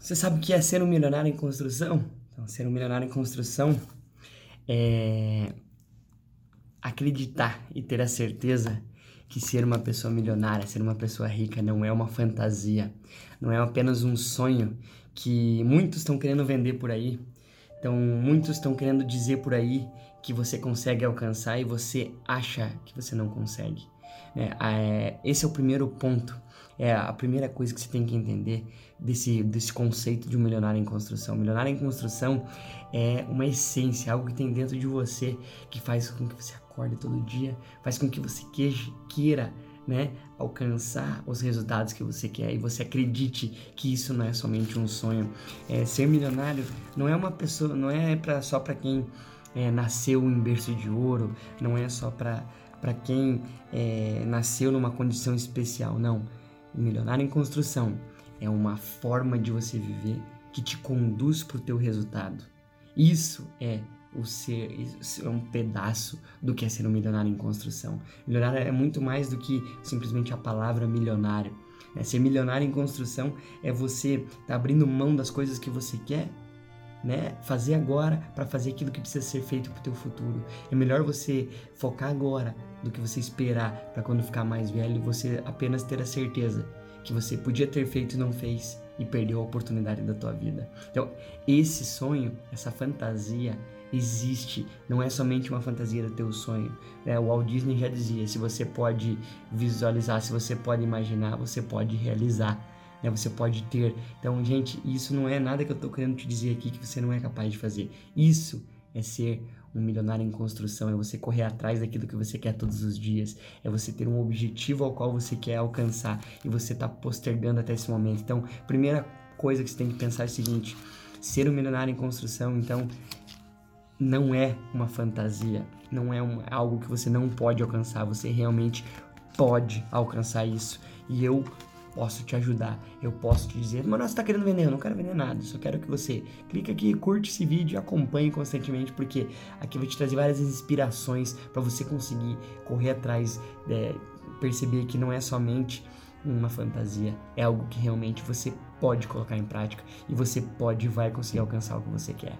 Você sabe o que é ser um milionário em construção? Então, ser um milionário em construção é acreditar e ter a certeza que ser uma pessoa milionária, ser uma pessoa rica não é uma fantasia, não é apenas um sonho que muitos estão querendo vender por aí. Então, muitos estão querendo dizer por aí que você consegue alcançar e você acha que você não consegue. É, é, esse é o primeiro ponto, é a primeira coisa que você tem que entender desse, desse conceito de um milionário em construção. Milionário em construção é uma essência, algo que tem dentro de você que faz com que você acorde todo dia, faz com que você queira né, alcançar os resultados que você quer e você acredite que isso não é somente um sonho. É, ser milionário não é uma pessoa, não é pra, só para quem é, nasceu em berço de ouro, não é só para para quem é, nasceu numa condição especial. Não. O milionário em construção é uma forma de você viver que te conduz para o teu resultado. Isso é o ser isso é um pedaço do que é ser um milionário em construção. Milionário é muito mais do que simplesmente a palavra milionário. É, ser milionário em construção é você tá abrindo mão das coisas que você quer né? Fazer agora para fazer aquilo que precisa ser feito para o teu futuro. É melhor você focar agora do que você esperar para quando ficar mais velho você apenas ter a certeza que você podia ter feito e não fez e perdeu a oportunidade da tua vida. Então, esse sonho, essa fantasia existe, não é somente uma fantasia do teu sonho. Né? O Walt Disney já dizia: se você pode visualizar, se você pode imaginar, você pode realizar né? Você pode ter. Então, gente, isso não é nada que eu estou querendo te dizer aqui que você não é capaz de fazer. Isso é ser um milionário em construção, é você correr atrás daquilo que você quer todos os dias, é você ter um objetivo ao qual você quer alcançar e você está postergando até esse momento. Então, primeira coisa que você tem que pensar é o seguinte: ser um milionário em construção, então, não é uma fantasia, não é um, algo que você não pode alcançar, você realmente pode alcançar isso. E eu posso te ajudar, eu posso te dizer, mas você está querendo vender, eu não quero vender nada, só quero que você clique aqui, curte esse vídeo e acompanhe constantemente, porque aqui eu vou te trazer várias inspirações para você conseguir correr atrás, é, perceber que não é somente uma fantasia, é algo que realmente você pode colocar em prática e você pode e vai conseguir alcançar o que você quer.